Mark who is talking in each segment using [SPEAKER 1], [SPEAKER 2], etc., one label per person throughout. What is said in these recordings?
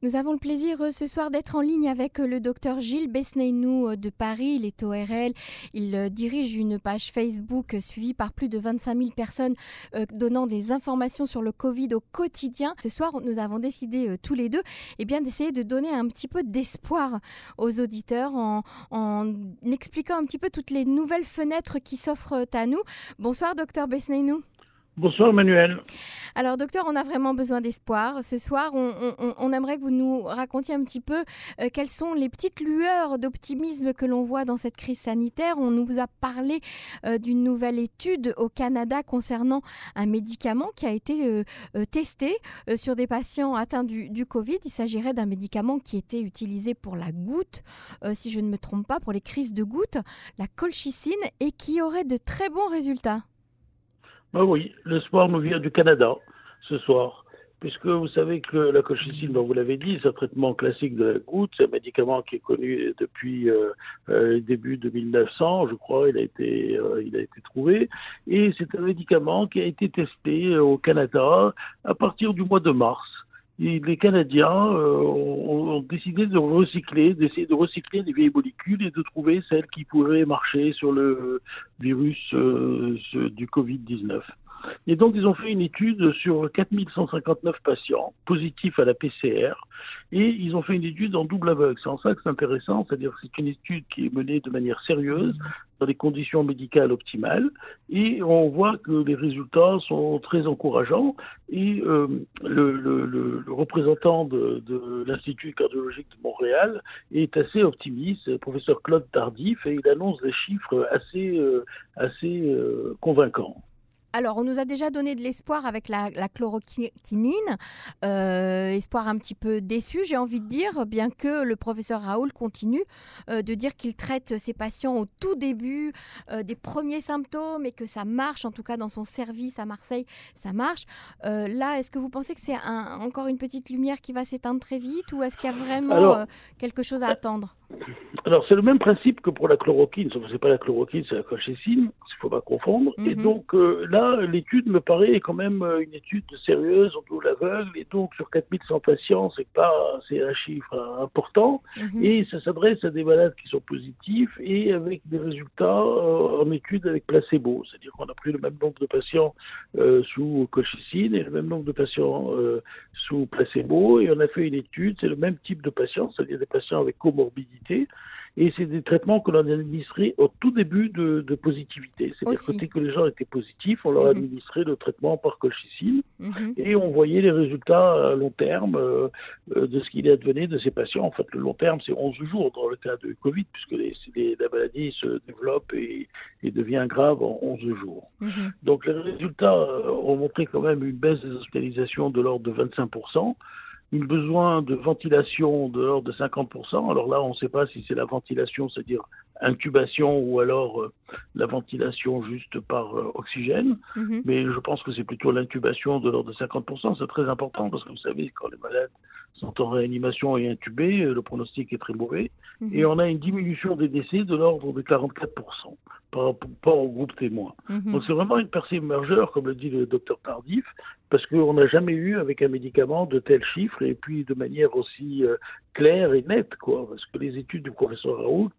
[SPEAKER 1] Nous avons le plaisir euh, ce soir d'être en ligne avec euh, le docteur Gilles Besneinou euh, de Paris. Il est ORL. Il dirige une page Facebook suivie par plus de 25 000 personnes donnant des informations sur le Covid au quotidien. Ce soir, nous avons décidé tous les deux eh bien, d'essayer de donner un petit peu d'espoir aux auditeurs en, en, expliquant un petit peu toutes les nouvelles fenêtres qui s'offrent à nous. Bonsoir, docteur Besneinou.
[SPEAKER 2] Bonsoir Manuel.
[SPEAKER 1] Alors docteur, on a vraiment besoin d'espoir. Ce soir, on, aimerait que vous nous racontiez un petit peu euh, quelles sont les petites lueurs d'optimisme que l'on voit dans cette crise sanitaire. On nous a parlé euh, d'une nouvelle étude au Canada concernant un médicament qui a été euh, testé sur des patients atteints du, du Covid. Il s'agirait d'un médicament qui était utilisé pour la goutte, si je ne me trompe pas, pour les crises de goutte, la colchicine, et qui aurait de très bons résultats.
[SPEAKER 2] Ben oui, l'espoir nous vient du Canada ce soir, puisque vous savez que la colchicine, dont vous l'avez dit, c'est un traitement classique de la goutte, c'est un médicament qui est connu depuis euh, euh, le début de 1900, je crois, il a été, euh, il a été trouvé, et c'est un médicament qui a été testé au Canada à partir du mois de mars les Canadiens euh, ont, décidé de recycler, d'essayer de recycler les vieilles molécules et de trouver celles qui pourraient marcher sur le virus euh, du Covid-19. Et donc, ils ont fait une étude sur 4159 patients positifs à la PCR et ils ont fait une étude en double aveugle. C'est en ça que c'est intéressant, c'est-à-dire que c'est une étude qui est menée de manière sérieuse, dans des conditions médicales optimales, et on voit que les résultats sont très encourageants. Et euh, le, représentant de, de l'Institut cardiologique de Montréal est assez optimiste, le professeur Claude Tardif, et il annonce des chiffres assez, euh, assez euh, convaincants.
[SPEAKER 1] Alors, on nous a déjà donné de l'espoir avec la, chloroquinine, euh, espoir un petit peu déçu, j'ai envie de dire, bien que le professeur Raoul continue euh, de dire qu'il traite ses patients au tout début euh, des premiers symptômes et que ça marche, en tout cas dans son service à Marseille, ça marche. là, est-ce que vous pensez que c'est encore une petite lumière qui va s'éteindre très vite ou est-ce qu'il y a vraiment quelque chose à attendre?
[SPEAKER 2] Alors, c'est le même principe que pour la chloroquine, sauf que c'est pas la chloroquine, c'est la colchicine, il faut pas confondre. Et mhm. donc, euh, là, l'étude me paraît quand même euh, une étude sérieuse, en tout l'aveugle, et donc sur 4100 patients, c'est pas, c'est un chiffre important, mhm. et ça s'adresse à des malades qui sont positifs, et avec des résultats euh, en étude avec placebo, c'est-à-dire qu'on a pris le même nombre de patients sous colchicine et le même nombre de patients sous placebo, et on a fait une étude, c'est le même type de patients, c'est-à-dire des patients avec comorbidité, et c'est des traitements que l'on a administrés au tout début de, positivité. C'est-à-dire que les gens étaient positifs, on leur a mhm. administré le traitement par colchicine mhm. et on voyait les résultats à long terme euh, euh, de ce qu'il advenait de ces patients. En fait, le long terme, c'est 11 jours dans le cas de Covid, puisque les, la maladie se développe et, devient grave en 11 jours. Mhm. Donc les résultats euh, ont montré quand même une baisse des hospitalisations de l'ordre de 25 un besoin de ventilation de l'ordre de 50%. Alors là, on ne sait pas si c'est la ventilation, c'est-à-dire incubation, ou alors euh, la ventilation juste par euh, oxygène. Mhm. Mais je pense que c'est plutôt l'intubation de l'ordre de 50%. C'est très important parce que vous savez, quand les malades sont en réanimation et intubés, euh, le pronostic est très mauvais. Mhm. Et on a une diminution des décès de l'ordre de 44% par rapport au groupe témoin. Mhm. Donc c'est vraiment une percée majeure, comme le dit le docteur Tardif, parce qu'on n'a jamais eu avec un médicament de tels chiffres et puis de manière aussi euh, claire et nette, quoi. Parce que les études du professeur Raoult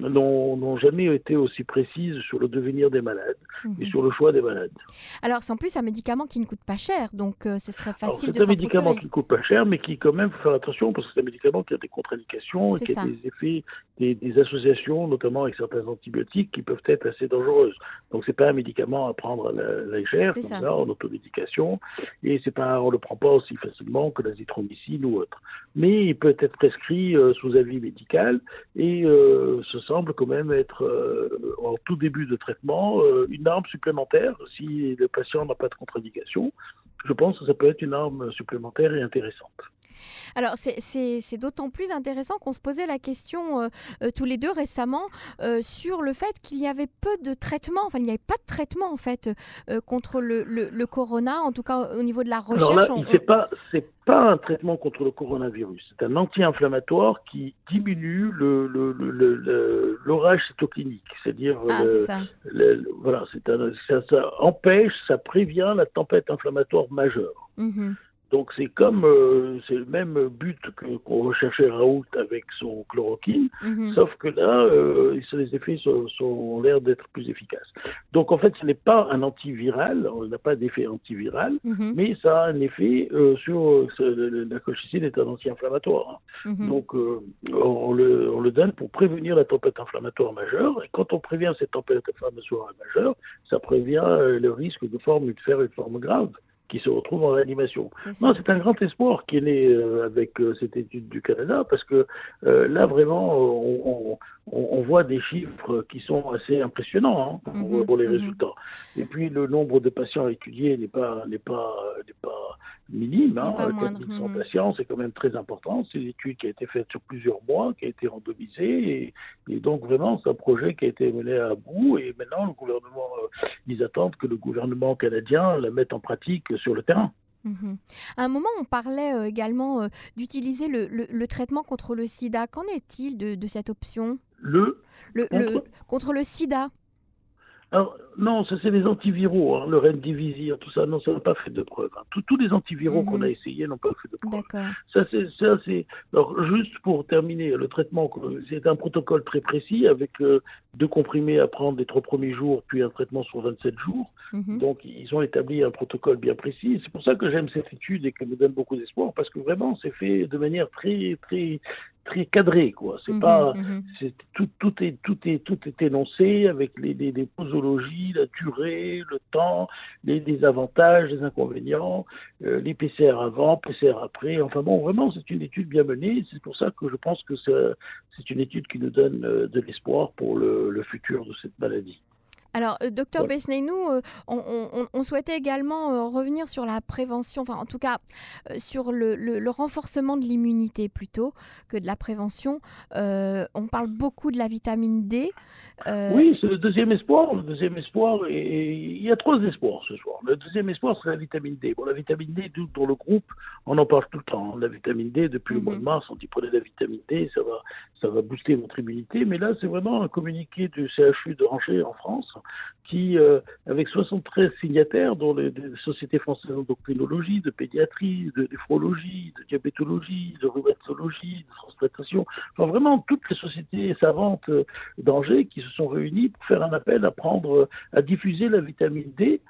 [SPEAKER 2] n'ont jamais été aussi précises sur le devenir des malades et mhm. sur le choix des malades.
[SPEAKER 1] Alors, c'est en plus un médicament qui ne coûte pas cher, donc euh, ce serait facile
[SPEAKER 2] de
[SPEAKER 1] C'est un
[SPEAKER 2] médicament qui ne coûte pas cher, mais qui, quand même, faut faire attention parce que c'est un médicament qui a des contre-indications et qui a des effets, des, associations, notamment avec certains antibiotiques, qui peuvent être assez dangereuses. Donc, c'est pas un médicament à prendre à la légère, comme ça. en automédication, et c'est pas, on le prend pas aussi facilement que l'azithromycine ou autre. Mais il peut être prescrit euh, sous avis médical et euh, ce semble quand même être, euh, en tout début de traitement, euh, une arme supplémentaire. Si le patient n'a pas de contre-indication, je pense que ça peut être une arme supplémentaire et intéressante.
[SPEAKER 1] Alors c'est d'autant plus intéressant qu'on se posait la question euh, euh, tous les deux récemment euh, sur le fait qu'il y avait peu de traitement, enfin il n'y avait pas de traitement en fait contre le, le, corona, en tout cas au niveau de la recherche.
[SPEAKER 2] Alors là, c'est pas c'est pas un traitement contre le coronavirus, c'est un anti-inflammatoire qui diminue le l'orage cytoclinique, c'est-à-dire
[SPEAKER 1] ah, ça.
[SPEAKER 2] voilà, ça, ça, empêche, ça prévient la tempête inflammatoire majeure.
[SPEAKER 1] Mmh
[SPEAKER 2] Donc c'est comme, euh, c'est le même but que qu'on recherchait Raoult avec son chloroquine, mhm. sauf que là, euh, les effets sont, ont l'air d'être plus efficaces. Donc en fait, ce n'est pas un antiviral, on n'a pas d'effet antiviral, mhm. mais ça a un effet euh, sur la colchicine est un anti-inflammatoire. Hein. Mhm. Donc on le, on, le, donne pour prévenir la tempête inflammatoire majeure, et quand on prévient cette tempête inflammatoire majeure, ça prévient le risque de forme, de faire une forme grave qui se retrouve en réanimation. Non, c'est un grand espoir qui est né euh, avec euh, cette étude du Canada parce que euh, là vraiment on, on, voit des chiffres qui sont assez impressionnants hein, pour, mhm, les mhm. résultats. Et puis le nombre de patients étudiés n'est pas n'est pas n'est pas minime. Hein, 4100 mhm. patients, c'est quand même très important. C'est une étude qui a été faite sur plusieurs mois, qui a été randomisée, et, donc vraiment c'est un projet qui a été mené à bout. Et maintenant le gouvernement, ils attendent que le gouvernement canadien la mette en pratique sur le terrain.
[SPEAKER 1] Mhm. À un moment, on parlait euh, également euh, d'utiliser le, traitement contre le sida. Qu'en est-il de, cette option?
[SPEAKER 2] Le,
[SPEAKER 1] contre le sida
[SPEAKER 2] alors, non, ça c'est les antiviraux, hein, le Remdesivir, tout ça, non, ça n'a pas fait de preuve. Hein. Tous, les antiviraux qu'on a mhm. essayés n'ont pas fait de preuve. Ça c'est, ça c'est. Alors juste pour terminer, le traitement, c'est un protocole très précis avec euh, deux comprimés à prendre les trois premiers jours, puis un traitement sur 27 jours. Mhm. Donc ils ont établi un protocole bien précis. C'est pour ça que j'aime cette étude et qu'elle me donne beaucoup d'espoir parce que vraiment c'est fait de manière très très très cadré quoi c'est mhm, pas mhm. c'est tout tout est tout est tout est énoncé avec les, les, les la durée le temps les, les avantages les inconvénients euh, les PCR avant PCR après. Enfin bon vraiment c'est une étude bien menée. C'est pour ça que je pense que c'est une étude qui nous donne euh, de l'espoir pour le futur de cette maladie
[SPEAKER 1] alors, euh, docteur nous, euh, on, souhaitait également euh, revenir sur la prévention, enfin en tout cas sur le, renforcement de l'immunité plutôt que de la prévention. on parle beaucoup de la vitamine D.
[SPEAKER 2] Oui, c'est le deuxième espoir. Le deuxième espoir, et il y a trois espoirs ce soir. Le deuxième espoir, c'est la vitamine D. Bon, la vitamine D, dans le groupe, on en parle tout le temps. Hein. La vitamine D, depuis le mois de mhm. mars, on dit prenez la vitamine D, ça va, ça va booster votre immunité. Mais là, c'est vraiment un communiqué du CHU de Angers en France qui, euh, avec 73 signataires, dont les, sociétés françaises d'endocrinologie, de pédiatrie, de néphrologie, de diabétologie, de rhumatologie, de transplantation, enfin vraiment toutes les sociétés savantes d'Angers qui se sont réunies pour faire un appel à prendre, à diffuser la vitamine D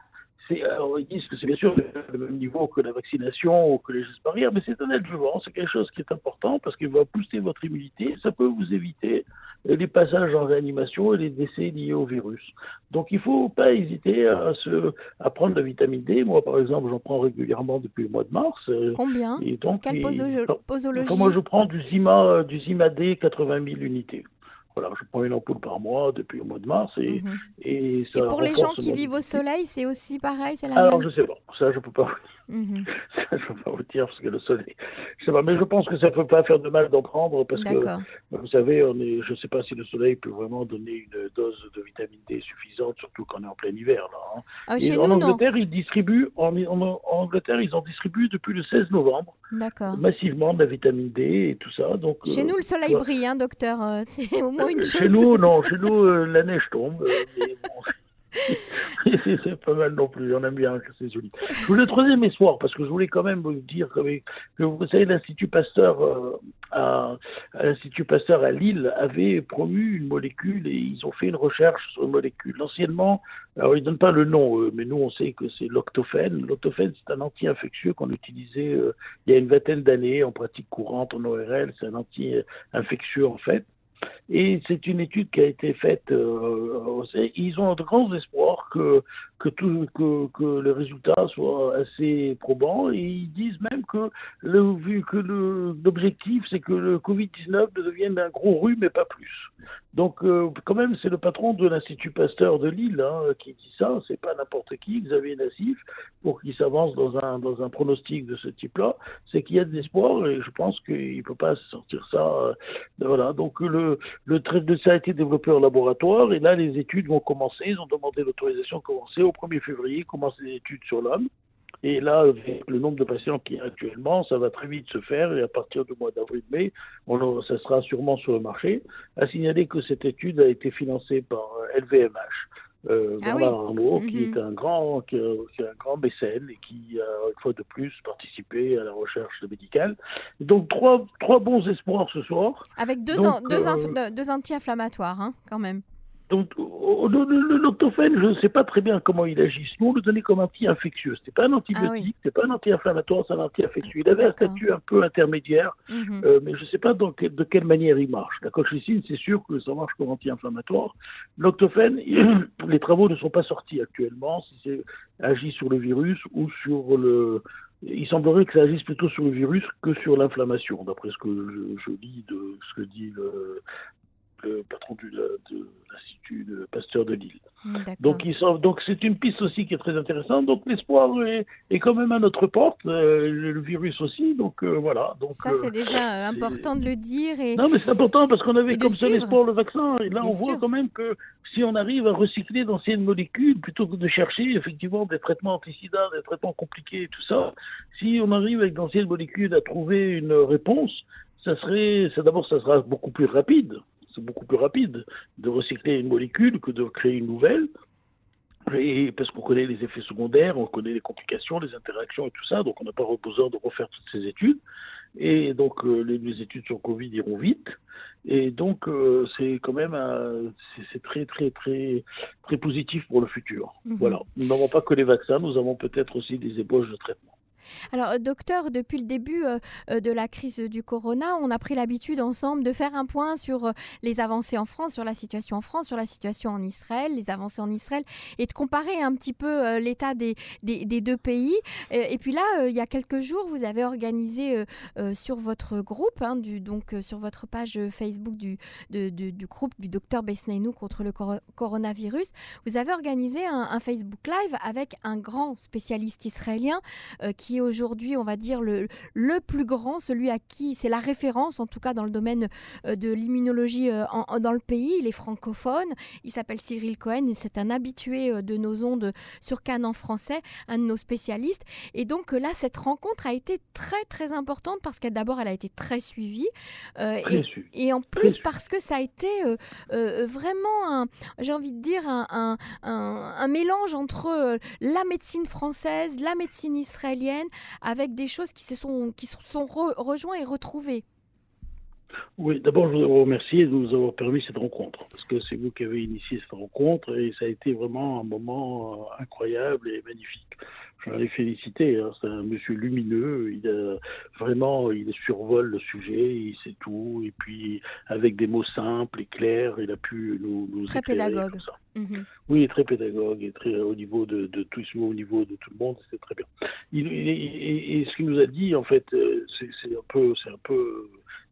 [SPEAKER 2] alors ils disent que c'est bien sûr le même niveau que la vaccination ou que les gestes barrières, mais c'est un adjuvant, c'est quelque chose qui est important parce qu'il va booster votre immunité, ça peut vous éviter les passages en réanimation et les décès liés au virus. Donc il ne faut pas hésiter à, se, à prendre la vitamine D. Moi, par exemple, j'en prends régulièrement depuis le mois de mars.
[SPEAKER 1] Combien?
[SPEAKER 2] et
[SPEAKER 1] donc, Quelle posologie?
[SPEAKER 2] Moi, je prends du Zima, du Zima D 80 000 unités. Voilà, je prends une ampoule par mois depuis le mois de mars et,
[SPEAKER 1] mhm. et ça. Et pour les gens qui vivent au soleil, c'est aussi pareil, c'est la
[SPEAKER 2] Alors, je sais pas, ça je peux pas. Mhm. Ça, je ne peux pas vous dire parce que le soleil. Je sais pas, mais je pense que ça ne peut pas faire de mal d'en prendre parce que, vous savez, on est, je ne sais pas si le soleil peut vraiment donner une dose de vitamine D suffisante, surtout quand on est en plein hiver. Là, hein.
[SPEAKER 1] ah,
[SPEAKER 2] en Angleterre, ils distribuent, en, en, Angleterre, ils en distribuent depuis le 16 novembre. Massivement de la vitamine D et tout ça. Donc,
[SPEAKER 1] chez nous, le soleil brille, hein, docteur. Euh, c'est au moins une chose.
[SPEAKER 2] Chez nous, non. Chez nous, euh, la neige tombe. mais bon, c'est pas mal non plus, on aime bien, c'est joli. Le troisième espoir, parce que je voulais quand même vous dire que, vous savez, l'Institut Pasteur, euh, à, Pasteur à Lille avait promu une molécule et ils ont fait une recherche sur une molécule. Anciennement, alors ils donnent pas le nom, mais nous on sait que c'est l'octophène. L'octophène, c'est un anti-infectieux qu'on utilisait euh, il y a une vingtaine d'années en pratique courante en ORL. C'est un anti-infectieux en fait. Et c'est une étude qui a été faite. Euh, ils ont de grands espoirs que que tout que, le résultat soit assez probant. Et ils disent même que que l'objectif c'est que le Covid-19 devienne un gros rhume mais pas plus. Donc euh, quand même c'est le patron de l'Institut Pasteur de Lille hein, qui dit ça. C'est pas n'importe qui, Xavier Nassif, pour qu'il s'avance dans un dans un pronostic de ce type-là. C'est qu'il y a de l'espoir et je pense qu'il peut pas sortir ça. Euh, voilà. Donc le le trait de ça a été développé en laboratoire et là, les études vont commencer. Ils ont demandé l'autorisation de commencer au 1er février, commencer les études sur l'homme. Et là, le nombre de patients qui a actuellement, ça va très vite se faire et à partir du mois d'avril-mai, ça sera sûrement sur le marché. À signaler que cette étude a été financée par LVMH. Euh, ah Bernard Arnault, qui est mhm. un grand, qui, un grand mécène et qui a une fois de plus participé à la recherche médicale. donc trois, trois bons espoirs ce soir.
[SPEAKER 1] Avec deux, deux, deux anti-inflammatoires, hein, quand même.
[SPEAKER 2] Donc, l'octophène, je ne sais pas très bien comment il agit. Nous, on le donnait comme anti-infectieux. Ce pas un antibiotique, ah, pas un anti-inflammatoire, c'est un anti-infectieux. Il avait un statut un peu intermédiaire, mhm. euh, mais je ne sais pas de quelle manière il marche. La colchicine, c'est sûr que ça marche comme anti-inflammatoire. L'octophène, les travaux ne sont pas sortis actuellement, si c'est agit sur le virus ou sur le, il semblerait que ça agisse plutôt sur le virus que sur l'inflammation, d'après ce que je, je, lis de ce que dit le, le patron du, de, l'Institut de Pasteur de Lille. Donc, ils sont, donc c'est une piste aussi qui est très intéressante. Donc l'espoir est, est, quand même à notre porte, euh, le virus aussi. Donc euh, voilà. Donc,
[SPEAKER 1] ça c'est déjà euh, important de le dire. Et...
[SPEAKER 2] Non mais c'est important parce qu'on avait comme seul espoir le vaccin. Et là on voit quand même que si on arrive à recycler d'anciennes molécules plutôt que de chercher effectivement des traitements anti-sida, des traitements compliqués et tout ça, si on arrive avec d'anciennes molécules à trouver une réponse, ça serait, ça d'abord ça sera beaucoup plus rapide c'est beaucoup plus rapide de recycler une molécule que de créer une nouvelle. Et parce qu'on connaît les effets secondaires, on connaît les complications, les interactions et tout ça, donc on n'a pas besoin de refaire toutes ces études. Et donc euh, les, études sur Covid iront vite. Et donc euh, c'est quand même c'est très très très très positif pour le futur. Mhm. Voilà. Nous n'avons pas que les vaccins, nous avons peut-être aussi des ébauches de traitement.
[SPEAKER 1] Alors, euh, docteur, depuis le début euh, euh, de la crise du corona, on a pris l'habitude ensemble de faire un point sur les avancées en France, sur la situation en France, sur la situation en Israël, les avancées en Israël, et de comparer un petit peu l'état des, deux pays. Et, puis là, il y a quelques jours, vous avez organisé sur votre groupe, hein, donc sur votre page Facebook du, du groupe du docteur Besneinou contre le coronavirus, vous avez organisé un, Facebook Live avec un grand spécialiste israélien qui aujourd'hui, on va dire, le, le plus grand, celui à qui c'est la référence, en tout cas dans le domaine euh, de l'immunologie euh, dans le pays. Il est francophone. Il s'appelle Cyril Cohen et c'est un habitué euh, de nos ondes sur Cannes en français, un de nos spécialistes. Et donc là, cette rencontre a été très très importante parce qu'elle d'abord, elle a été très suivie. et, en plus parce que ça a été vraiment, j'ai envie de dire, un, un, un mélange entre la médecine française, la médecine israélienne, avec des choses qui se sont, qui se sont rejoints et retrouvées.
[SPEAKER 2] Oui, d'abord, je voudrais vous remercier de nous avoir permis cette rencontre, parce que c'est vous qui avez initié cette rencontre et ça a été vraiment un moment euh, incroyable et magnifique. Je les féliciter, hein. c'est un monsieur lumineux, il a vraiment, il survole le sujet, il sait tout, et puis avec des mots simples et clairs, il a pu nous, nous
[SPEAKER 1] Très pédagogue.
[SPEAKER 2] Mhm. Oui, très pédagogue et très au niveau de, de tout au niveau de tout le monde, c'est très bien. Il, et, ce qu'il nous a dit, en fait, euh, c'est un peu, c'est un peu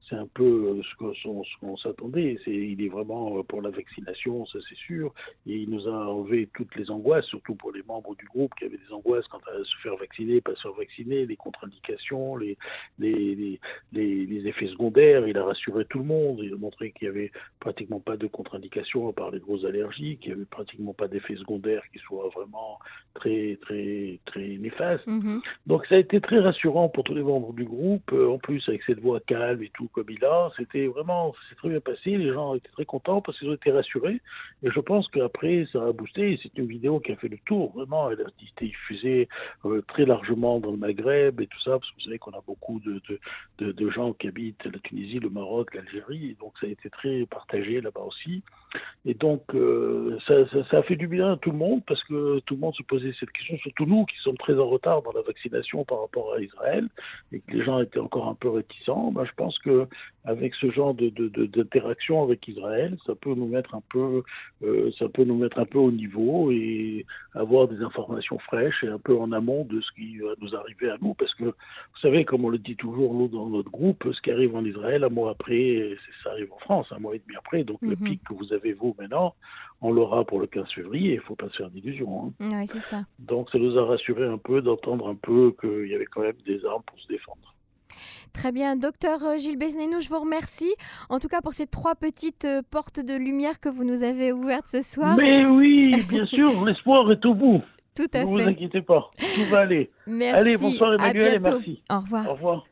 [SPEAKER 2] c'est un peu euh, ce qu'on s'attendait. il est vraiment euh, pour la vaccination, ça c'est sûr. Et il nous a enlevé toutes les angoisses, surtout pour les membres du groupe qui avaient des angoisses quant à se faire vacciner, pas se faire vacciner, les contre-indications, les les, les, les, effets secondaires. Il a rassuré tout le monde. Il a montré qu'il n'y avait pratiquement pas de contre-indications à part les grosses allergies, qu'il n'y avait pratiquement pas d'effets secondaires qui soient vraiment très très très néfastes. Mm-hmm. Donc ça a été très rassurant pour tous les membres du groupe. Euh, en plus avec cette voix calme et tout comme il a. C'était vraiment, c'est très bien passé. Les gens étaient très contents parce qu'ils ont été rassurés. Et je pense qu'après, ça a boosté. C'est une vidéo qui a fait le tour. Vraiment, elle a été diffusée euh, très largement dans le Maghreb et tout ça, parce que vous savez qu'on a beaucoup de, de, de, gens qui habitent la Tunisie, le Maroc, l'Algérie. Donc ça a été très partagé là-bas aussi. Et donc, euh, ça, ça, a fait du bien à tout le monde parce que tout le monde se posait cette question, surtout nous qui sommes très en retard dans la vaccination par rapport à Israël et que les gens étaient encore un peu réticents. Ben, je pense que avec ce genre de, d'interaction avec Israël, ça peut nous mettre un peu, euh, ça peut nous mettre un peu au niveau et avoir des informations fraîches et un peu en amont de ce qui va nous arriver à nous, parce que vous savez, comme on le dit toujours nous dans notre groupe, ce qui arrive en Israël un mois après, ça arrive en France un mois et demi après, donc le mhm. pic que vous avez vous maintenant, on l'aura pour le 15 février, il ne faut pas se faire d'illusions.
[SPEAKER 1] Hein. Oui, c'est ça.
[SPEAKER 2] Donc ça nous a rassuré un peu d'entendre un peu qu'il y avait quand même des armes pour se défendre.
[SPEAKER 1] Très bien, docteur euh, Gilles Besnénou, je vous remercie en tout cas pour ces trois petites euh, portes de lumière que vous nous avez ouvertes ce soir.
[SPEAKER 2] Mais oui, bien sûr, l'espoir est au bout.
[SPEAKER 1] Tout à
[SPEAKER 2] fait.
[SPEAKER 1] Ne
[SPEAKER 2] vous inquiétez pas, tout va aller.
[SPEAKER 1] Merci.
[SPEAKER 2] Allez, bonsoir Emmanuel et merci.
[SPEAKER 1] Au revoir.
[SPEAKER 2] Au revoir.